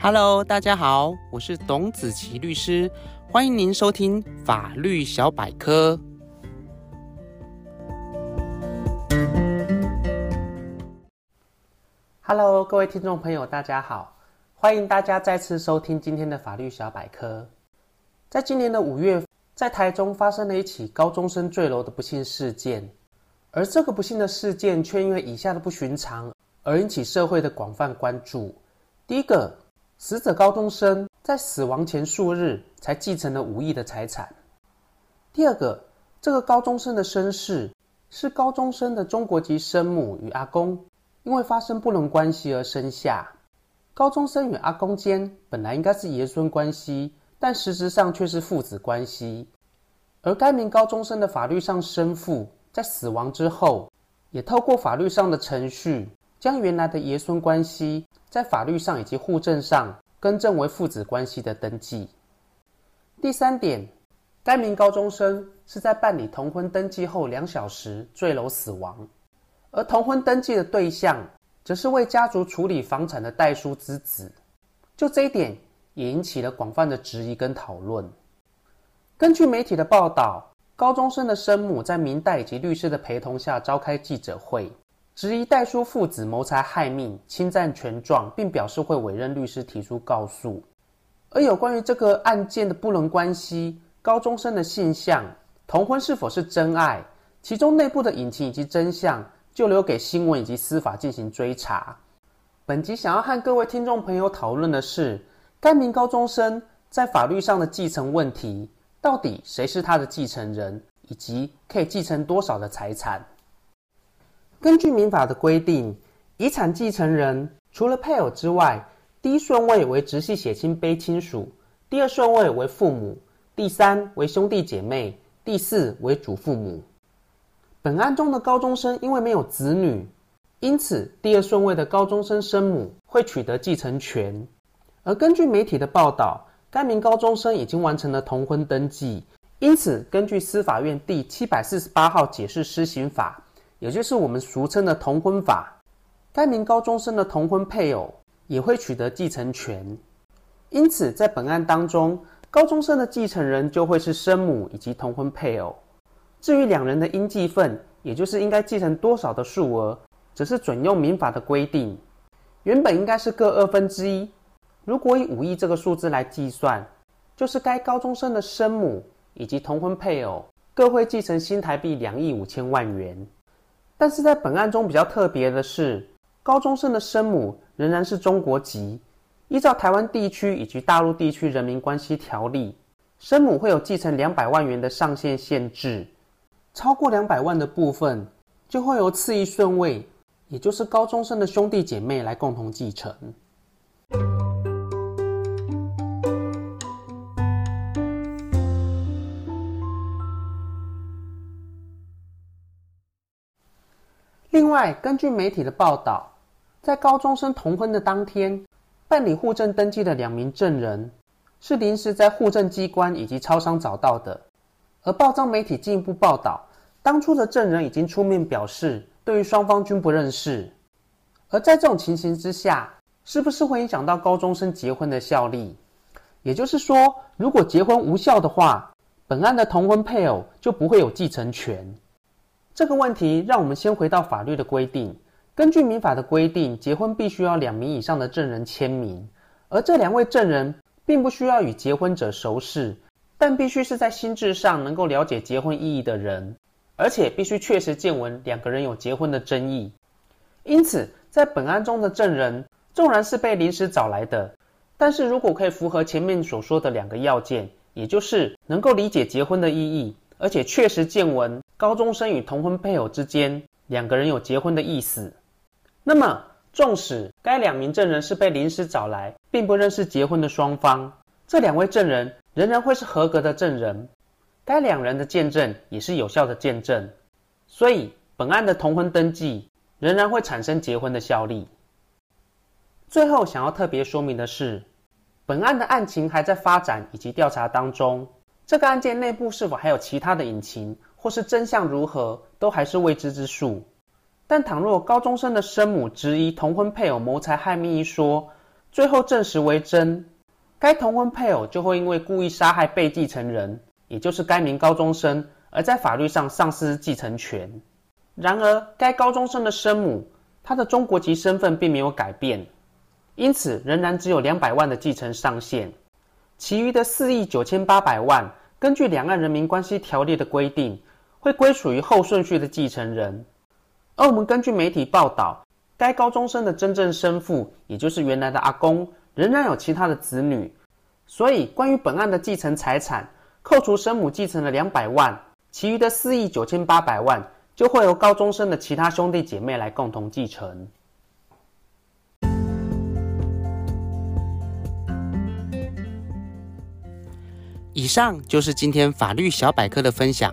Hello，大家好，我是董子琪律师，欢迎您收听法律小百科。Hello，各位听众朋友，大家好，欢迎大家再次收听今天的法律小百科。在今年的五月，在台中发生了一起高中生坠楼的不幸事件，而这个不幸的事件却因为以下的不寻常而引起社会的广泛关注。第一个。死者高中生在死亡前数日才继承了五亿的财产。第二个，这个高中生的身世是高中生的中国籍生母与阿公因为发生不伦关系而生下。高中生与阿公间本来应该是爷孙关系，但实质上却是父子关系。而该名高中生的法律上生父在死亡之后，也透过法律上的程序，将原来的爷孙关系在法律上以及户政上更正为父子关系的登记。第三点，该名高中生是在办理同婚登记后两小时坠楼死亡，而同婚登记的对象则是为家族处理房产的代书之子。就这一点，也引起了广泛的质疑跟讨论。根据媒体的报道，高中生的生母在民代以及律师的陪同下召开记者会。质疑代书父子谋财害命、侵占权状，并表示会委任律师提出告诉。而有关于这个案件的不伦关系、高中生的性向、同婚是否是真爱，其中内部的隐情以及真相，就留给新闻以及司法进行追查。本集想要和各位听众朋友讨论的是，该名高中生在法律上的继承问题，到底谁是他的继承人，以及可以继承多少的财产？根据民法的规定，遗产继承人除了配偶之外，第一顺位为直系血亲卑亲属，第二顺位为父母，第三为兄弟姐妹，第四为祖父母。本案中的高中生因为没有子女，因此第二顺位的高中生生母会取得继承权。而根据媒体的报道，该名高中生已经完成了同婚登记，因此根据司法院第七百四十八号解释施行法。也就是我们俗称的同婚法，该名高中生的同婚配偶也会取得继承权，因此在本案当中，高中生的继承人就会是生母以及同婚配偶。至于两人的应继分，也就是应该继承多少的数额，则是准用民法的规定，原本应该是各二分之一。如果以五亿这个数字来计算，就是该高中生的生母以及同婚配偶各会继承新台币两亿五千万元。但是在本案中比较特别的是，高中生的生母仍然是中国籍。依照台湾地区以及大陆地区人民关系条例，生母会有继承两百万元的上限限制，超过两百万的部分就会由次一顺位，也就是高中生的兄弟姐妹来共同继承。另外，根据媒体的报道，在高中生同婚的当天，办理户政登记的两名证人是临时在户政机关以及超商找到的。而报章媒体进一步报道，当初的证人已经出面表示，对于双方均不认识。而在这种情形之下，是不是会影响到高中生结婚的效力？也就是说，如果结婚无效的话，本案的同婚配偶就不会有继承权。这个问题，让我们先回到法律的规定。根据民法的规定，结婚必须要两名以上的证人签名，而这两位证人并不需要与结婚者熟识，但必须是在心智上能够了解结婚意义的人，而且必须确实见闻两个人有结婚的争议。因此，在本案中的证人纵然是被临时找来的，但是如果可以符合前面所说的两个要件，也就是能够理解结婚的意义，而且确实见闻。高中生与同婚配偶之间两个人有结婚的意思，那么纵使该两名证人是被临时找来，并不认识结婚的双方，这两位证人仍然会是合格的证人，该两人的见证也是有效的见证，所以本案的同婚登记仍然会产生结婚的效力。最后想要特别说明的是，本案的案情还在发展以及调查当中，这个案件内部是否还有其他的隐情？或是真相如何，都还是未知之数。但倘若高中生的生母质疑同婚配偶谋财害命一说，最后证实为真，该同婚配偶就会因为故意杀害被继承人，也就是该名高中生，而在法律上丧失继承权。然而，该高中生的生母，她的中国籍身份并没有改变，因此仍然只有两百万的继承上限，其余的四亿九千八百万，根据《两岸人民关系条例》的规定，会归属于后顺序的继承人。而我们根据媒体报道，该高中生的真正生父，也就是原来的阿公，仍然有其他的子女，所以关于本案的继承财产，扣除生母继承的两百万，其余的四亿九千八百万，就会由高中生的其他兄弟姐妹来共同继承。以上就是今天法律小百科的分享。